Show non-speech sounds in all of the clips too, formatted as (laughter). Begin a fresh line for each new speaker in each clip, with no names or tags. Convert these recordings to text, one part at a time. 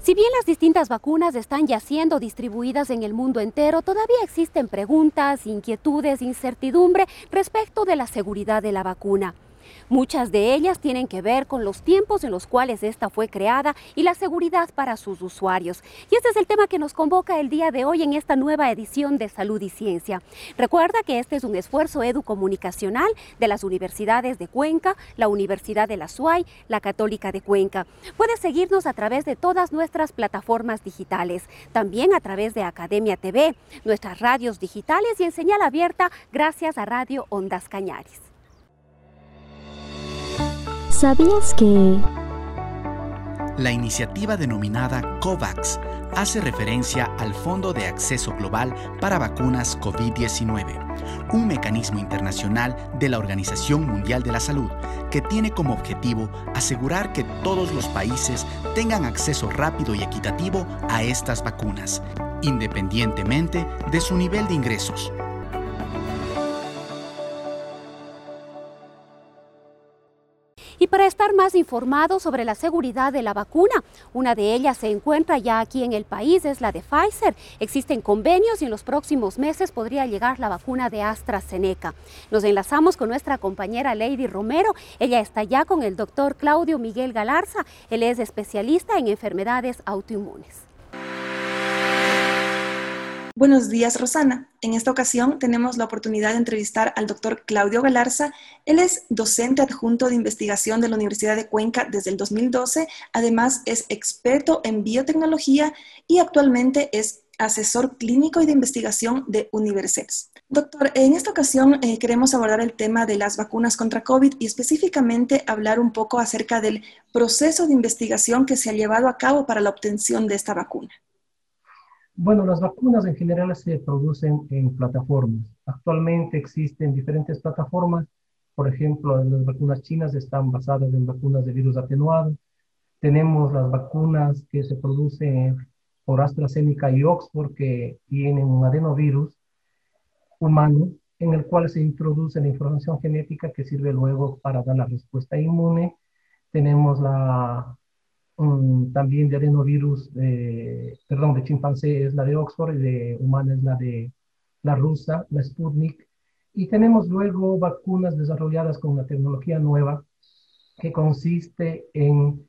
Si bien las distintas vacunas están ya siendo distribuidas en el mundo entero, todavía existen preguntas, inquietudes, incertidumbre respecto de la seguridad de la vacuna. Muchas de ellas tienen que ver con los tiempos en los cuales esta fue creada y la seguridad para sus usuarios. Y este es el tema que nos convoca el día de hoy en esta nueva edición de Salud y Ciencia. Recuerda que este es un esfuerzo educomunicacional de las universidades de Cuenca, la Universidad de la SUAY, la Católica de Cuenca. Puedes seguirnos a través de todas nuestras plataformas digitales, también a través de Academia TV, nuestras radios digitales y en señal abierta gracias a Radio Ondas Cañaris.
¿Sabías que...
La iniciativa denominada COVAX hace referencia al Fondo de Acceso Global para Vacunas COVID-19, un mecanismo internacional de la Organización Mundial de la Salud que tiene como objetivo asegurar que todos los países tengan acceso rápido y equitativo a estas vacunas, independientemente de su nivel de ingresos.
Y para estar más informados sobre la seguridad de la vacuna. Una de ellas se encuentra ya aquí en el país, es la de Pfizer. Existen convenios y en los próximos meses podría llegar la vacuna de AstraZeneca. Nos enlazamos con nuestra compañera Lady Romero. Ella está ya con el doctor Claudio Miguel Galarza. Él es especialista en enfermedades autoinmunes.
Buenos días, Rosana. En esta ocasión tenemos la oportunidad de entrevistar al doctor Claudio Galarza. Él es docente adjunto de investigación de la Universidad de Cuenca desde el 2012. Además, es experto en biotecnología y actualmente es asesor clínico y de investigación de Universex. Doctor, en esta ocasión eh, queremos abordar el tema de las vacunas contra COVID y específicamente hablar un poco acerca del proceso de investigación que se ha llevado a cabo para la obtención de esta vacuna.
Bueno, las vacunas en general se producen en plataformas. Actualmente existen diferentes plataformas. Por ejemplo, las vacunas chinas están basadas en vacunas de virus atenuado. Tenemos las vacunas que se producen por AstraZeneca y Oxford que tienen un adenovirus humano en el cual se introduce la información genética que sirve luego para dar la respuesta inmune. Tenemos la también de adenovirus, perdón, de chimpancé es la de Oxford y de humana es la de la rusa, la Sputnik. Y tenemos luego vacunas desarrolladas con una tecnología nueva que consiste en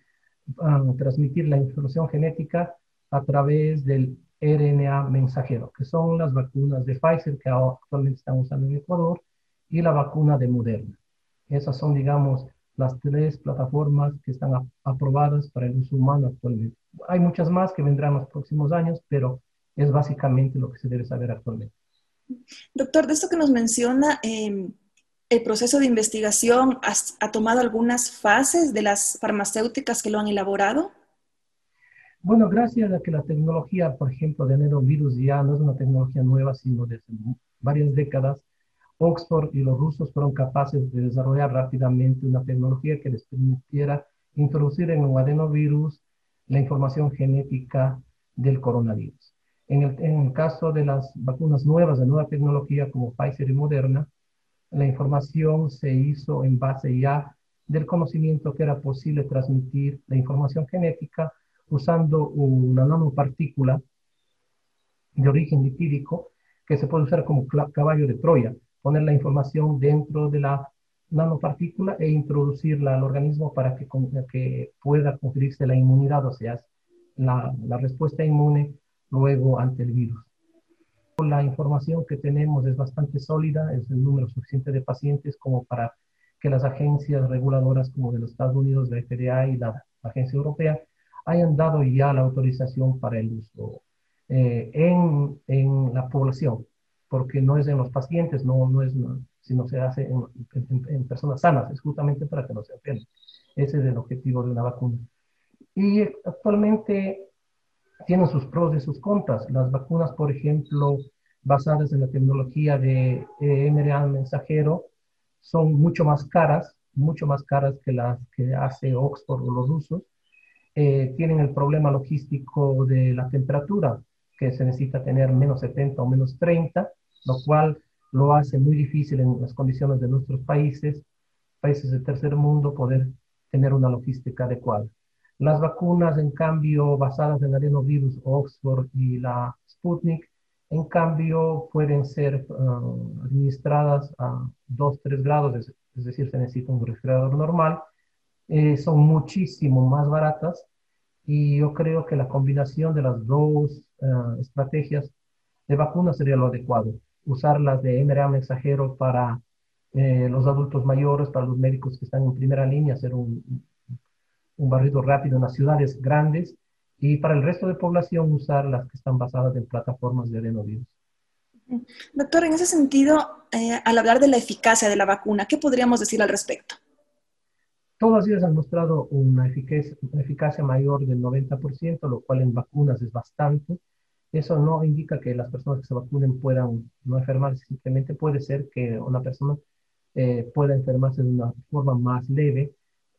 ah, transmitir la información genética a través del RNA mensajero, que son las vacunas de Pfizer que actualmente están usando en Ecuador y la vacuna de Moderna. Esas son, digamos, las tres plataformas que están aprobadas para el uso humano actualmente. Hay muchas más que vendrán en los próximos años, pero es básicamente lo que se debe saber actualmente.
Doctor, de esto que nos menciona, em, el proceso de investigación ha, tomado algunas fases de las farmacéuticas que lo han elaborado.
Bueno, gracias a que la tecnología, por ejemplo, de virus ya no es una tecnología nueva, sino desde varias décadas, Oxford y los rusos fueron capaces de desarrollar rápidamente una tecnología que les permitiera introducir en un adenovirus la información genética del coronavirus. En el, caso de las vacunas nuevas de nueva tecnología como Pfizer y Moderna, la información se hizo en base ya del conocimiento que era posible transmitir la información genética usando una nanopartícula de origen lipídico que se puede usar como caballo de Troya poner la información dentro de la nanopartícula e introducirla al organismo para que, que pueda conferirse la inmunidad, o sea, la, la respuesta inmune luego ante el virus. La información que tenemos es bastante sólida, es el número suficiente de pacientes como para que las agencias reguladoras como de los Estados Unidos, la FDA y la Agencia Europea hayan dado ya la autorización para el uso eh, en, en la población porque no es en los pacientes, no, no es, sino se hace en, personas sanas, es justamente para que no se enfermen. Ese es el objetivo de una vacuna. Y actualmente tienen sus pros y sus contras. Las vacunas, por ejemplo, basadas en la tecnología de eh, mRNA mensajero, son mucho más caras, mucho más caras que las que hace Oxford o los rusos. Eh, tienen el problema logístico de la temperatura, que se necesita tener menos 70 o menos 30, lo cual lo hace muy difícil en las condiciones de nuestros países, países del tercer mundo, poder tener una logística adecuada. Las vacunas, en cambio, basadas en adenovirus Oxford y la Sputnik, en cambio, pueden ser ah, administradas a 2-3 grados, es, decir, se necesita un refrigerador normal. Eh, son muchísimo más baratas y yo creo que la combinación de las dos ah, estrategias de vacunas sería lo adecuado. Usarlas de mRNA mensajero para eh, los adultos mayores, para los médicos que están en primera línea, hacer un, un barrido rápido en las ciudades grandes y para el resto de población usar las que están basadas en plataformas de adenovirus.
Doctor, en ese sentido, eh, al hablar de la eficacia de la vacuna, ¿qué podríamos decir al respecto?
Todas ellas han mostrado una eficacia, una eficacia mayor del 90%, lo cual en vacunas es bastante. Eso no indica que las personas que se vacunen puedan no enfermarse, simplemente puede ser que una persona eh, pueda enfermarse de una forma más leve,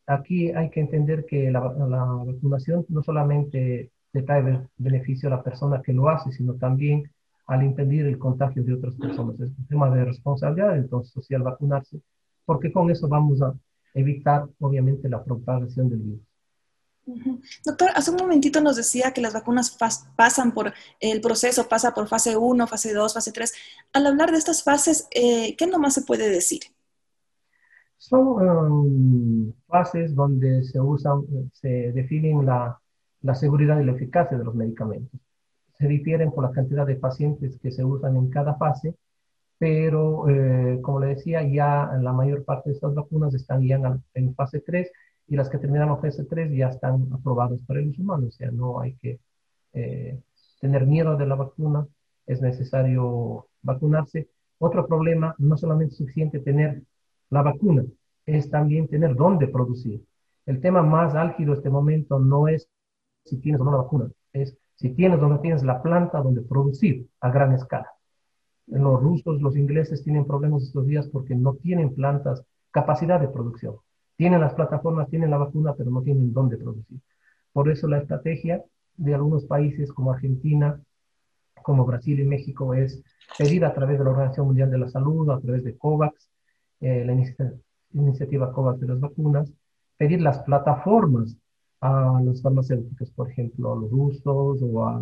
aquí hay que entender que la, vacunación no solamente le trae beneficio a la persona que lo hace, sino también al impedir el contagio de otras personas. Es un tema de responsabilidad entonces social vacunarse, porque con eso vamos a evitar obviamente la propagación del virus.
Doctor, hace un momentito nos decía que las vacunas pasan por el proceso, pasa por fase 1, fase 2, fase 3. Al hablar de estas fases, eh, ¿qué nomás se puede decir?
Son um, fases donde se usan, se definen la, seguridad y la eficacia de los medicamentos. Se difieren por la cantidad de pacientes que se usan en cada fase, pero eh, como le decía, ya la mayor parte de estas vacunas están ya en, fase 3 y las que terminan en fase 3 ya están aprobadas para el uso humano, o sea, no hay que eh, tener miedo de la vacuna, es necesario vacunarse. Otro problema, no solamente es suficiente tener la vacuna es también tener dónde producir. El tema más álgido este momento no es si tienes o no la vacuna, es si tienes o no tienes la planta donde producir a gran escala. Los rusos, los ingleses tienen problemas estos días porque no tienen plantas, capacidad de producción. Tienen las plataformas, tienen la vacuna, pero no tienen dónde producir. Por eso la estrategia de algunos países como Argentina, como Brasil y México es pedir a través de la Organización Mundial de la Salud, a través de COVAX, eh, la iniciativa COVAX de las vacunas, pedir las plataformas a las farmacéuticas, por ejemplo, a los rusos o a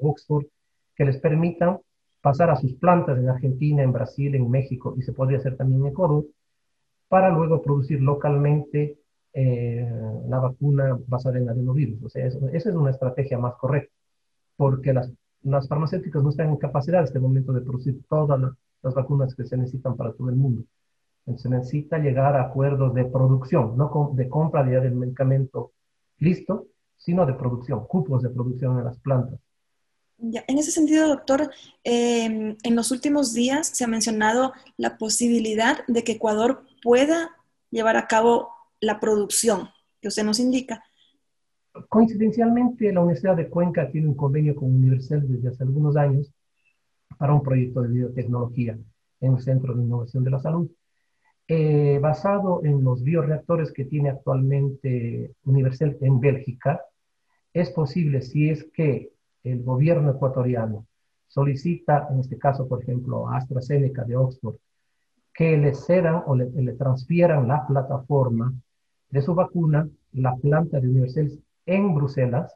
Oxford, que les permitan pasar a sus plantas en Argentina, en Brasil, en México y se podría hacer también en Ecuador, para luego producir localmente eh, la vacuna basada en adenovirus. O sea, esa es una estrategia más correcta, porque las, farmacéuticas no están en capacidad en este momento de producir todas las vacunas que se necesitan para todo el mundo. Se necesita llegar a acuerdos de producción, no de compra ya del medicamento listo, sino de producción, cupos de producción en las plantas.
Ya, en ese sentido, doctor, em, en los últimos días se ha mencionado la posibilidad de que Ecuador pueda llevar a cabo la producción que usted nos indica.
Coincidencialmente, la Universidad de Cuenca tiene un convenio con Universal desde hace algunos años para un proyecto de biotecnología en el Centro de Innovación de la Salud. Eh, basado en los bioreactores que tiene actualmente Universal en Bélgica, es posible si es que el gobierno ecuatoriano solicita, en este caso, por ejemplo, a AstraZeneca de Oxford, que le cedan o le, transfieran la plataforma de su vacuna, la planta de Universal en Bruselas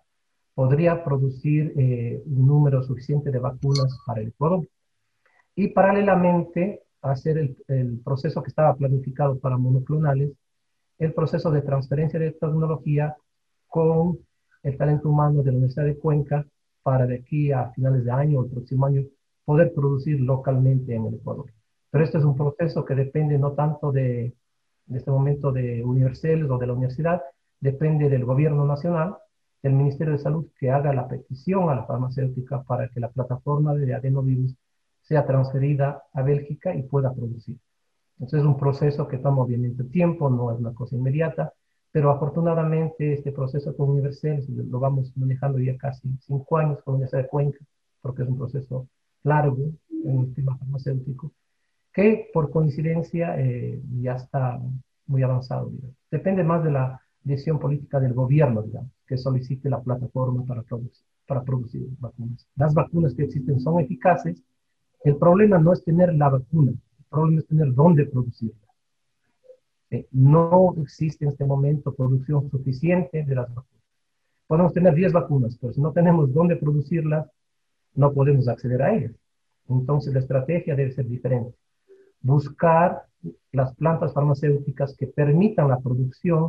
podría producir eh, un número suficiente de vacunas para el Ecuador. Y paralelamente, hacer el, el, proceso que estaba planificado para monoclonales, el proceso de transferencia de tecnología con el talento humano de la Universidad de Cuenca para de aquí a finales de año o el próximo año poder producir localmente en el Ecuador. Pero este es un proceso que depende no tanto de, de este momento de Universales o de la universidad, depende del gobierno nacional, del Ministerio de Salud, que haga la petición a la farmacéutica para que la plataforma de adenovirus sea transferida a Bélgica y pueda producir. Entonces es un proceso que toma obviamente tiempo, no es una cosa inmediata, pero afortunadamente este proceso con Universal lo vamos manejando ya casi cinco años con la Universidad de Cuenca, porque es un proceso largo en el tema farmacéutico, que por coincidencia eh, ya está muy avanzado. Depende más de la decisión política del gobierno, digamos, que solicite la plataforma para producir, para producir vacunas. Las vacunas que existen son eficaces. El problema no es tener la vacuna, el problema es tener dónde producirla. Eh, no existe en este momento producción suficiente de las vacunas. Podemos tener 10 vacunas, pero si no tenemos dónde producirlas, no podemos acceder a ellas. Entonces la estrategia debe ser diferente. Buscar las plantas farmacéuticas que permitan la producción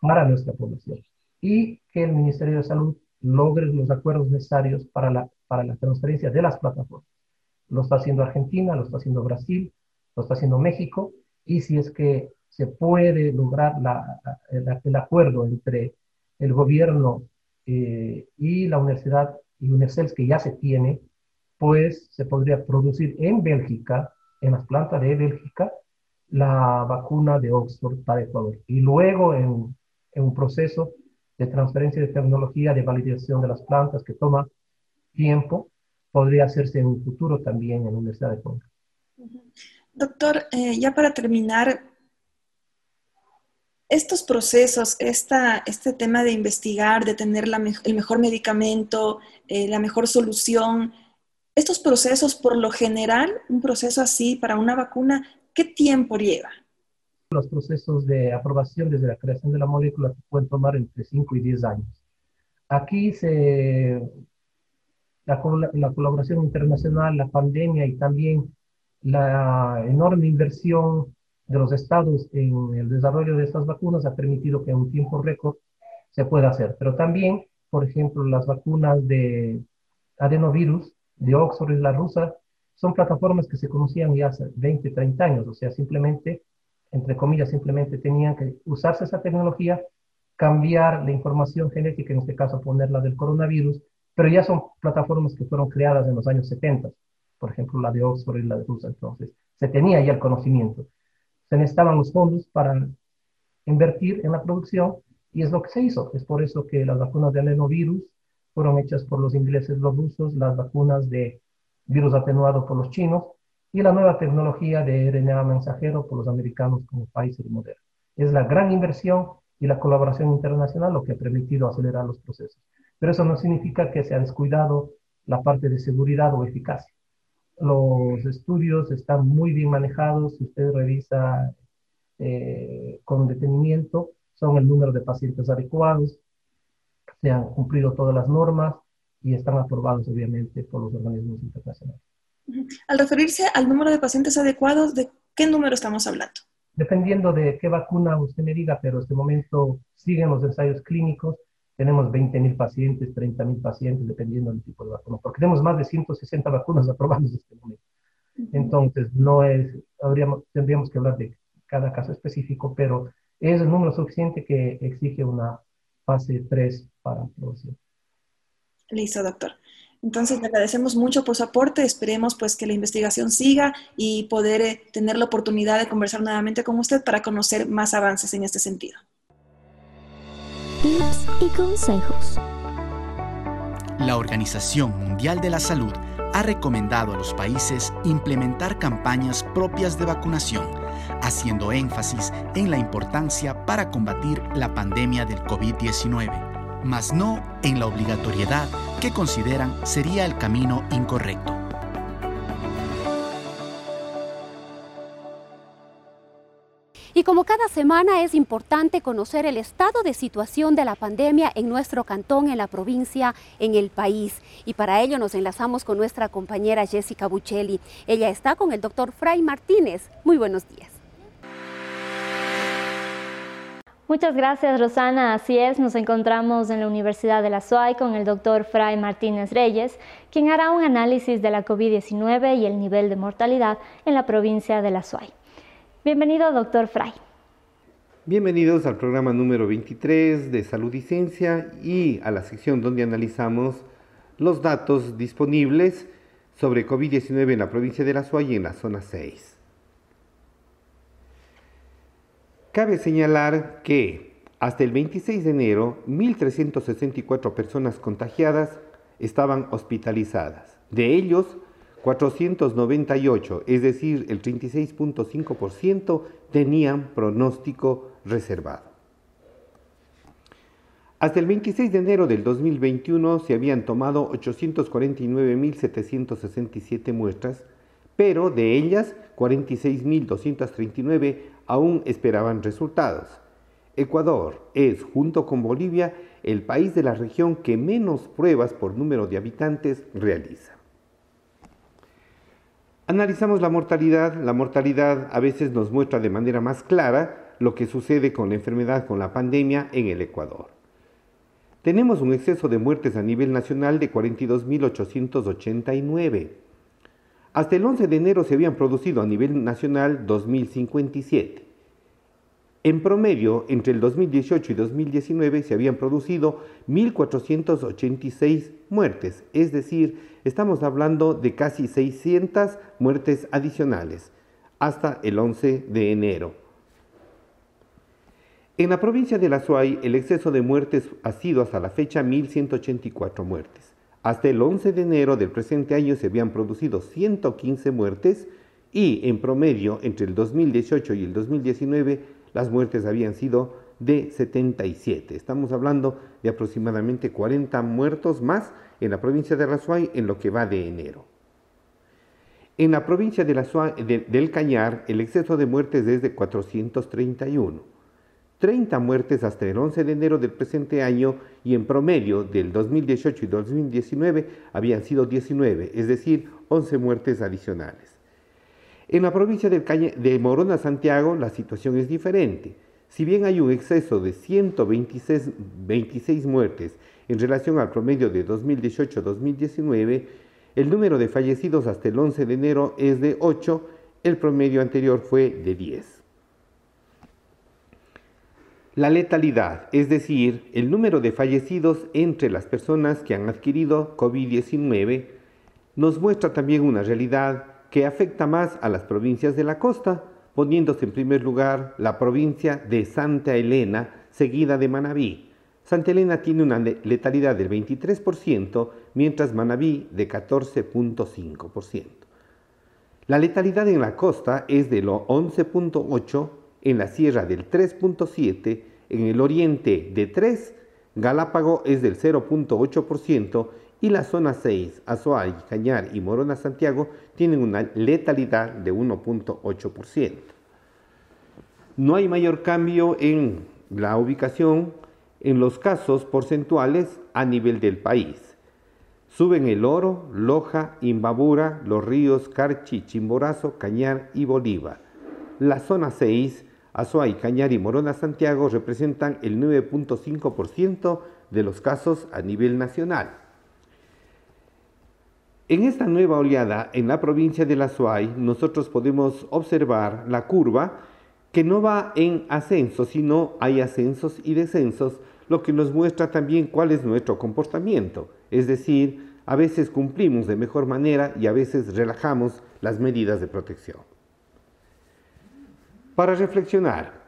para nuestra población y que el Ministerio de Salud logre los acuerdos necesarios para la, para la transferencia de las plataformas. Lo está haciendo Argentina, lo está haciendo Brasil, lo está haciendo México y si es que se puede lograr el, acuerdo entre el gobierno eh, y la universidad y UNICEF que ya se tiene, pues se podría producir en Bélgica, en las plantas de Bélgica, la vacuna de Oxford para Ecuador. Y luego en, un proceso de transferencia de tecnología, de validación de las plantas que toma tiempo, podría hacerse en un futuro también en la Universidad de Cuenca.
Doctor, eh, ya para terminar, estos procesos, esta, este tema de investigar, de tener el mejor medicamento, eh, la mejor solución, estos procesos, por lo general, un proceso así para una vacuna, ¿qué tiempo lleva?
Los procesos de aprobación desde la creación de la molécula pueden tomar entre 5 y 10 años. Aquí se, la, la colaboración internacional, la pandemia y también la enorme inversión de los estados en el desarrollo de estas vacunas ha permitido que en un tiempo récord se pueda hacer. Pero también, por ejemplo, las vacunas de adenovirus, de Oxford y la rusa, son plataformas que se conocían ya hace 20, 30 años, o sea, simplemente, entre comillas, simplemente tenían que usarse esa tecnología, cambiar la información genética, en este caso ponerla del coronavirus, pero ya son plataformas que fueron creadas en los años 70, por ejemplo, la de Oxford y la de Rusia, entonces se tenía ya el conocimiento se los fondos para invertir en la producción y es lo que se hizo. Es por eso que las vacunas de adenovirus fueron hechas por los ingleses, los rusos, las vacunas de virus atenuado por los chinos y la nueva tecnología de RNA mensajero por los americanos como Pfizer y Moderna. Es la gran inversión y la colaboración internacional lo que ha permitido acelerar los procesos. Pero eso no significa que se ha descuidado la parte de seguridad o eficacia los estudios están muy bien manejados, si usted revisa eh, con detenimiento, son el número de pacientes adecuados, se han cumplido todas las normas y están aprobados obviamente por los organismos internacionales.
Al referirse al número de pacientes adecuados, ¿de qué número estamos hablando?
Dependiendo de qué vacuna usted me diga, pero en este momento siguen los ensayos clínicos tenemos 20.000 pacientes, 30.000 pacientes, dependiendo del tipo de vacuna, porque tenemos más de 160 vacunas (laughs) aprobadas en este momento. Entonces, no es, habríamos, tendríamos que hablar de cada caso específico, pero es el número suficiente que exige una fase 3 para aprobación.
Listo, doctor. Entonces, le agradecemos mucho por su aporte. Esperemos pues que la investigación siga y poder eh, tener la oportunidad de conversar nuevamente con usted para conocer más avances en este sentido
tips y consejos.
La Organización Mundial de la Salud ha recomendado a los países implementar campañas propias de vacunación, haciendo énfasis en la importancia para combatir la pandemia del COVID-19, mas no en la obligatoriedad que consideran sería el camino incorrecto.
Y como cada semana es importante conocer el estado de situación de la pandemia en nuestro cantón, en la provincia, en el país. Y para ello nos enlazamos con nuestra compañera Jessica Buccelli. Ella está con el doctor Fray Martínez. Muy buenos días.
Muchas gracias, Rosana. Así es, nos encontramos en la Universidad de la SUAY con el doctor Fray Martínez Reyes, quien hará un análisis de la COVID-19 y el nivel de mortalidad en la provincia de la SUAY. Bienvenido, doctor Fray.
Bienvenidos al programa número 23 de Salud y Ciencia y a la sección donde analizamos los datos disponibles sobre COVID-19 en la provincia de La Suay y en la zona 6. Cabe señalar que hasta el 26 de enero, 1.364 personas contagiadas estaban hospitalizadas. De ellos, 498, es decir, el 36.5%, tenían pronóstico reservado. Hasta el 26 de enero del 2021 se habían tomado 849.767 muestras, pero de ellas 46.239 aún esperaban resultados. Ecuador es, junto con Bolivia, el país de la región que menos pruebas por número de habitantes realiza. Analizamos la mortalidad. La mortalidad a veces nos muestra de manera más clara lo que sucede con la enfermedad, con la pandemia en el Ecuador. Tenemos un exceso de muertes a nivel nacional de 42.889. Hasta el 11 de enero se habían producido a nivel nacional 2.057. En promedio, entre el 2018 y 2019 se habían producido 1.486 muertes, es decir, estamos hablando de casi 600 muertes adicionales hasta el 11 de enero. En la provincia de La Suay, el exceso de muertes ha sido hasta la fecha 1.184 muertes. Hasta el 11 de enero del presente año se habían producido 115 muertes y en promedio entre el 2018 y el 2019 las muertes habían sido de 77. Estamos hablando de aproximadamente 40 muertos más en la provincia de La Suay en lo que va de enero. En la provincia de la del Cañar, el exceso de muertes es de 431. 30 muertes hasta el 11 de enero del presente año y en promedio del 2018 y 2019 habían sido 19, es decir, 11 muertes adicionales. En la provincia de Morona, Santiago, la situación es diferente. Si bien hay un exceso de 126 26 muertes en relación al promedio de 2018-2019, el número de fallecidos hasta el 11 de enero es de 8, el promedio anterior fue de 10. La letalidad, es decir, el número de fallecidos entre las personas que han adquirido COVID-19, nos muestra también una realidad que afecta más a las provincias de la costa, poniéndose en primer lugar la provincia de Santa Elena, seguida de Manabí. Santa Elena tiene una letalidad del 23%, mientras Manabí de 14.5%. La letalidad en la costa es de lo 11.8%, en la sierra del 3.7%, en el oriente de 3%, Galápago es del 0.8% y la zona 6, Azuay, Cañar y Morona Santiago tienen una letalidad de 1.8%. No hay mayor cambio en la ubicación en los casos porcentuales a nivel del país. Suben el Oro, Loja, Imbabura, Los Ríos, Carchi, Chimborazo, Cañar y Bolívar. La zona 6 Azuay, Cañar y Morona Santiago representan el 9.5% de los casos a nivel nacional. En esta nueva oleada en la provincia de la Azuay, nosotros podemos observar la curva que no va en ascenso, sino hay ascensos y descensos, lo que nos muestra también cuál es nuestro comportamiento. Es decir, a veces cumplimos de mejor manera y a veces relajamos las medidas de protección. Para reflexionar,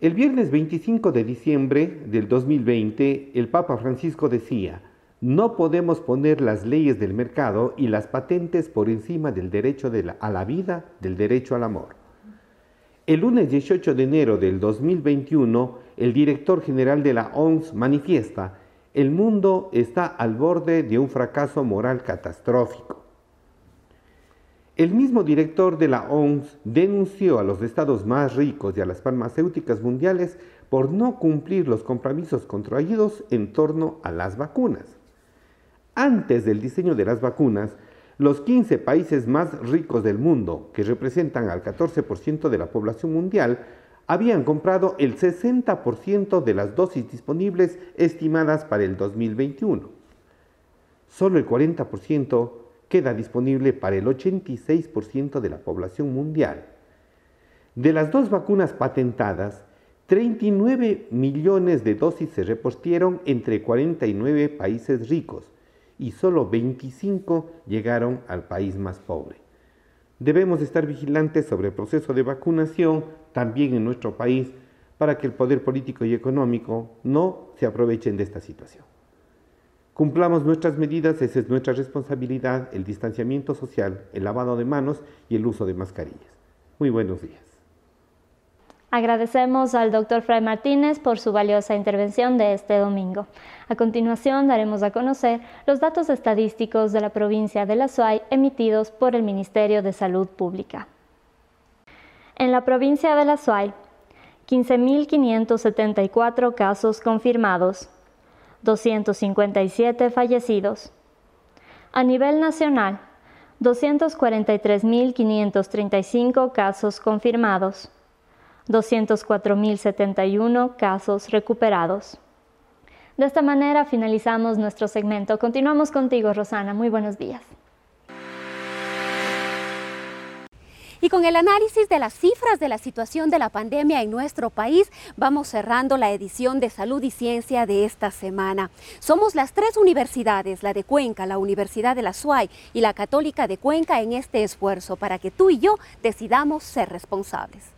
el viernes 25 de diciembre del 2020, el Papa Francisco decía, no podemos poner las leyes del mercado y las patentes por encima del derecho a la vida, del derecho al amor. El lunes 18 de enero del 2021, el director general de la OMS manifiesta, el mundo está al borde de un fracaso moral catastrófico. El mismo director de la OMS denunció a los estados más ricos y a las farmacéuticas mundiales por no cumplir los compromisos contraídos en torno a las vacunas. Antes del diseño de las vacunas, los 15 países más ricos del mundo, que representan al 14% de la población mundial, habían comprado el 60% de las dosis disponibles estimadas para el 2021. Solo el 40% queda disponible para el 86% de la población mundial. De las dos vacunas patentadas, 39 millones de dosis se repartieron entre 49 países ricos y solo 25 llegaron al país más pobre. Debemos estar vigilantes sobre el proceso de vacunación también en nuestro país para que el poder político y económico no se aprovechen de esta situación. Cumplamos nuestras medidas, esa es nuestra responsabilidad, el distanciamiento social, el lavado de manos y el uso de mascarillas. Muy buenos días.
Agradecemos al doctor Fray Martínez por su valiosa intervención de este domingo. A continuación daremos a conocer los datos estadísticos de la provincia de La Suay emitidos por el Ministerio de Salud Pública. En la provincia de La Suay, 15.574 casos confirmados, 257 fallecidos. A nivel nacional, 243.535 casos confirmados, 204.071 casos recuperados. De esta manera finalizamos nuestro segmento. Continuamos contigo, Rosana. Muy buenos días.
Y con el análisis de las cifras de la situación de la pandemia en nuestro país, vamos cerrando la edición de Salud y Ciencia de esta semana. Somos las tres universidades, la de Cuenca, la Universidad de la SUAY y la Católica de Cuenca, en este esfuerzo para que tú y yo decidamos ser responsables.